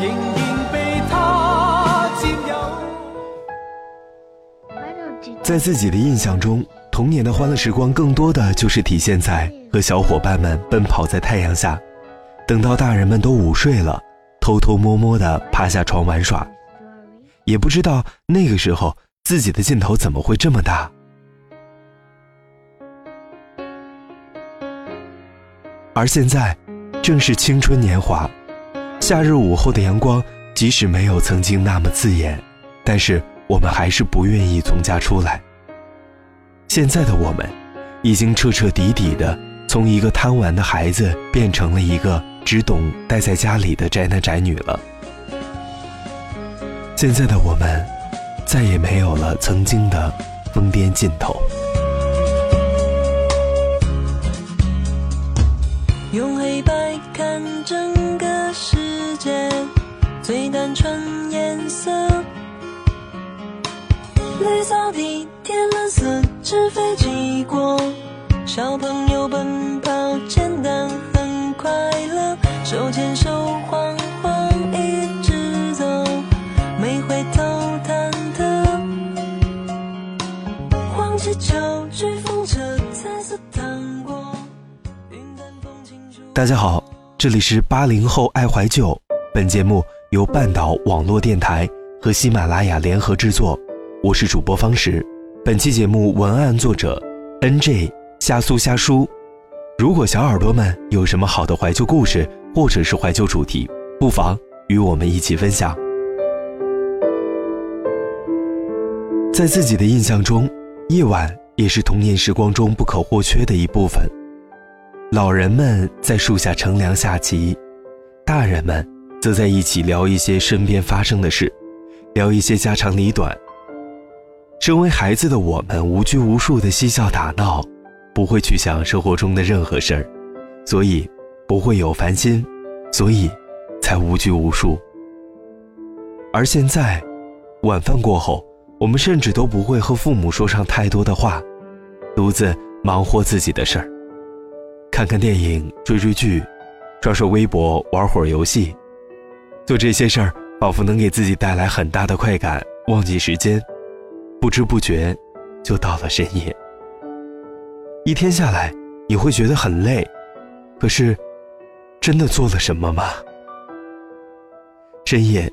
仍然被他占有。在自己的印象中，童年的欢乐时光更多的就是体现在和小伙伴们奔跑在太阳下。等到大人们都午睡了，偷偷摸摸的趴下床玩耍，也不知道那个时候自己的劲头怎么会这么大。而现在，正是青春年华，夏日午后的阳光，即使没有曾经那么刺眼，但是我们还是不愿意从家出来。现在的我们，已经彻彻底底的从一个贪玩的孩子变成了一个。只懂待在家里的宅男宅女了。现在的我们，再也没有了曾经的疯癫劲头。用黑白看整个世界，最单纯颜色。绿草地，天蓝色，纸飞机过，小朋友奔跑，简单很。快乐，手牵手，晃晃一直走，没回头忐忑。黄气球，大家好，这里是八零后爱怀旧。本节目由半岛网络电台和喜马拉雅联合制作，我是主播方石。本期节目文案作者 N J 虾苏虾叔。如果小耳朵们有什么好的怀旧故事，或者是怀旧主题，不妨与我们一起分享。在自己的印象中，夜晚也是童年时光中不可或缺的一部分。老人们在树下乘凉下棋，大人们则在一起聊一些身边发生的事，聊一些家长里短。身为孩子的我们，无拘无束的嬉笑打闹。不会去想生活中的任何事儿，所以不会有烦心，所以才无拘无束。而现在，晚饭过后，我们甚至都不会和父母说上太多的话，独自忙活自己的事儿，看看电影、追追剧、刷刷微博、玩会儿游戏，做这些事儿仿佛能给自己带来很大的快感，忘记时间，不知不觉就到了深夜。一天下来，你会觉得很累，可是，真的做了什么吗？深夜，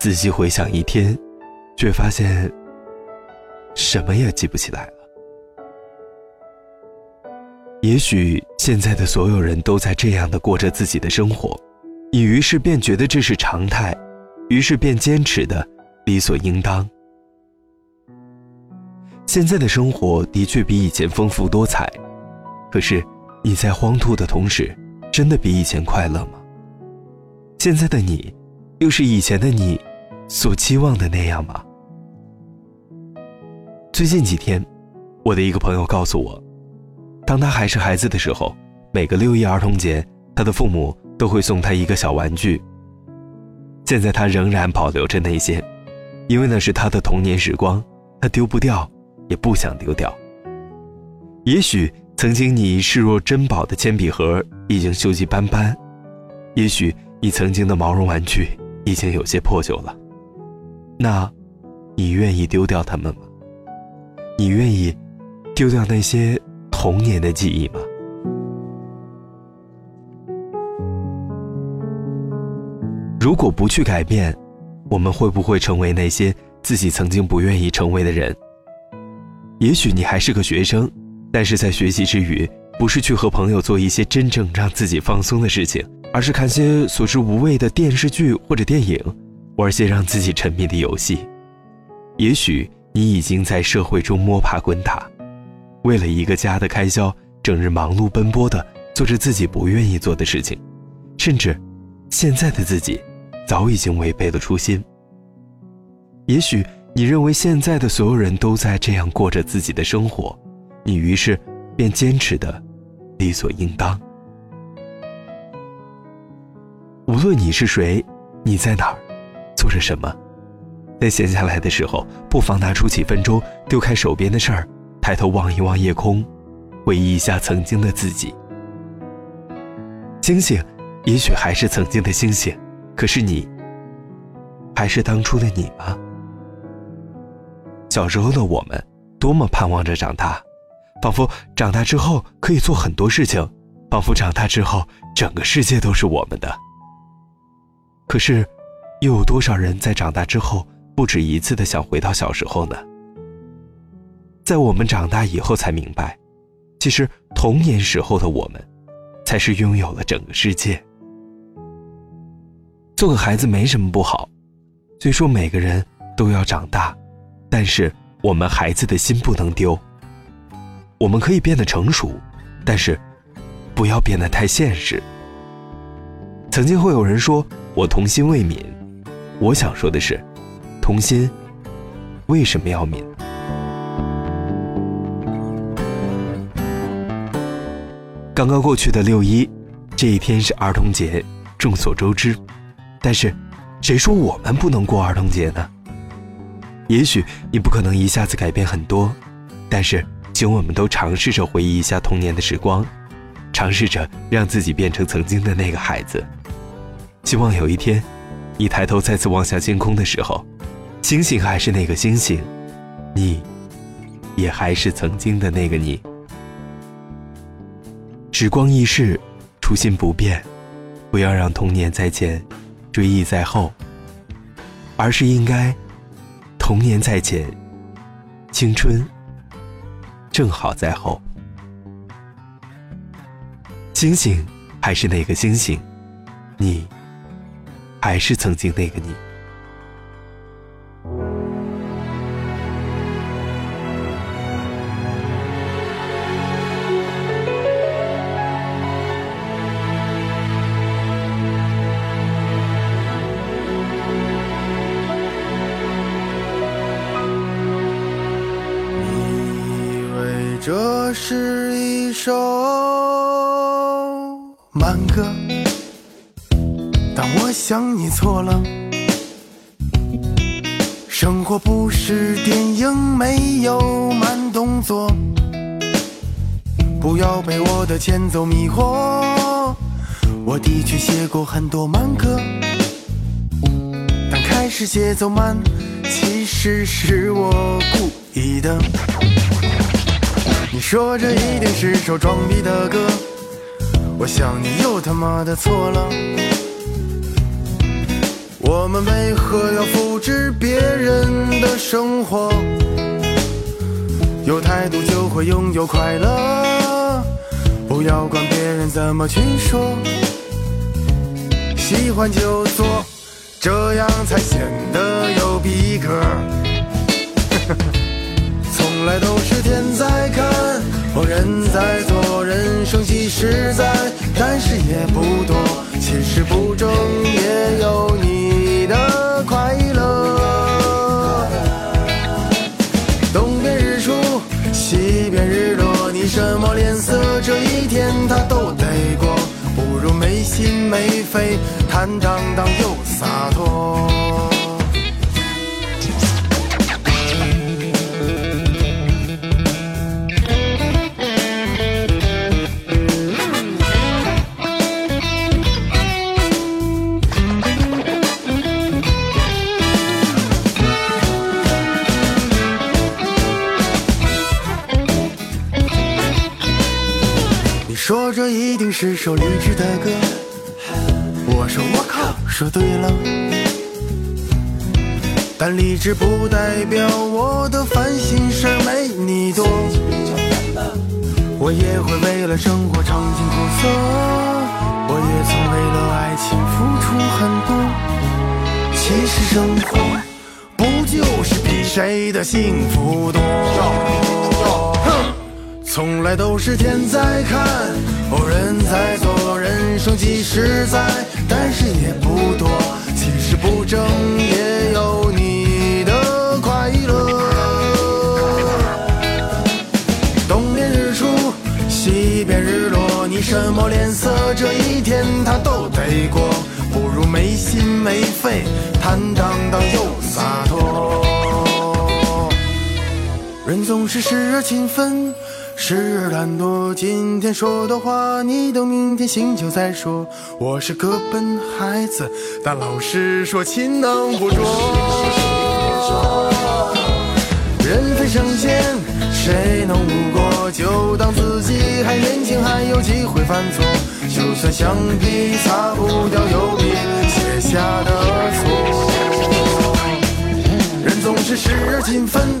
仔细回想一天，却发现什么也记不起来。也许现在的所有人都在这样的过着自己的生活，你于是便觉得这是常态，于是便坚持的理所应当。现在的生活的确比以前丰富多彩，可是你在荒秃的同时，真的比以前快乐吗？现在的你，又是以前的你所期望的那样吗？最近几天，我的一个朋友告诉我，当他还是孩子的时候，每个六一儿童节，他的父母都会送他一个小玩具。现在他仍然保留着那些，因为那是他的童年时光，他丢不掉。也不想丢掉。也许曾经你视若珍宝的铅笔盒已经锈迹斑斑，也许你曾经的毛绒玩具已经有些破旧了。那，你愿意丢掉它们吗？你愿意丢掉那些童年的记忆吗？如果不去改变，我们会不会成为那些自己曾经不愿意成为的人？也许你还是个学生，但是在学习之余，不是去和朋友做一些真正让自己放松的事情，而是看些所知无味的电视剧或者电影，玩些让自己沉迷的游戏。也许你已经在社会中摸爬滚打，为了一个家的开销，整日忙碌奔波的做着自己不愿意做的事情，甚至，现在的自己早已经违背了初心。也许你认为现在的所有人都在这样过着自己的生活，你于是便坚持的理所应当。无论你是谁，你在哪儿，做着什么，在闲下来的时候，不妨拿出几分钟，丢开手边的事儿，抬头望一望夜空，回忆一下曾经的自己。星星，也许还是曾经的星星，可是你，还是当初的你吗？小时候的我们，多么盼望着长大，仿佛长大之后可以做很多事情，仿佛长大之后整个世界都是我们的。可是，又有多少人在长大之后不止一次的想回到小时候呢？在我们长大以后才明白，其实童年时候的我们。才是拥有了整个世界。做个孩子没什么不好，虽说每个人都要长大，但是我们孩子的心不能丢。我们可以变得成熟，但是不要变得太现实。曾经会有人说我童心未泯，我想说的是，童心为什么要泯？刚刚过去的六一，这一天是儿童节，众所周知。但是，谁说我们不能过儿童节呢？也许你不可能一下子改变很多，但是，请我们都尝试着回忆一下童年的时光，尝试着让自己变成曾经的那个孩子。希望有一天，你抬头再次望向星空的时候，星星还是那个星星，你，也还是曾经的那个你。时光易逝，初心不变，不要让童年在前，追忆在后，而是应该童年在前，青春正好在后。星星还是那个星星，你还是曾经那个你。这是一首慢歌，但我想你错了。生活不是电影，没有慢动作。不要被我的前奏迷惑。我的确写过很多慢歌，但开始节奏慢，其实是我故意的。你说这一定是首装逼的歌，我想你又他妈的错了。我们为何要复制别人的生活？有态度就会拥有快乐，不要管别人怎么去说。喜欢就做，这样才显得有逼格。从来都是天在，人在做，人生其实在，但是也不多。其实不争也有你的快乐。东边日出，西边日落，你什么脸色，这一天他都得过。不如没心没肺，坦荡荡又洒脱。说这一定是首励志的歌，我说我靠，说对了。但励志不代表我的烦心事儿没你多，我也会为了生活尝尽苦涩，我也曾为了爱情付出很多。其实生活不就是比谁的幸福多？从来都是天在看，某人在做，人生几十载，但是也不多。其实不争也有你的快乐。东边日出西边日落，你什么脸色？这一天他都得过，不如没心没肺，坦荡荡又洒脱。人总是时而勤奋。时而懒惰。今天说的话，你等明天醒酒再说。我是个笨孩子，但老师说勤能补拙。人非圣贤，谁能无过？就当自己还年轻，还有机会犯错。就算橡皮擦不掉油笔写下的错。人总是时而勤奋。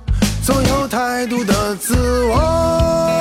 总有太多的自我。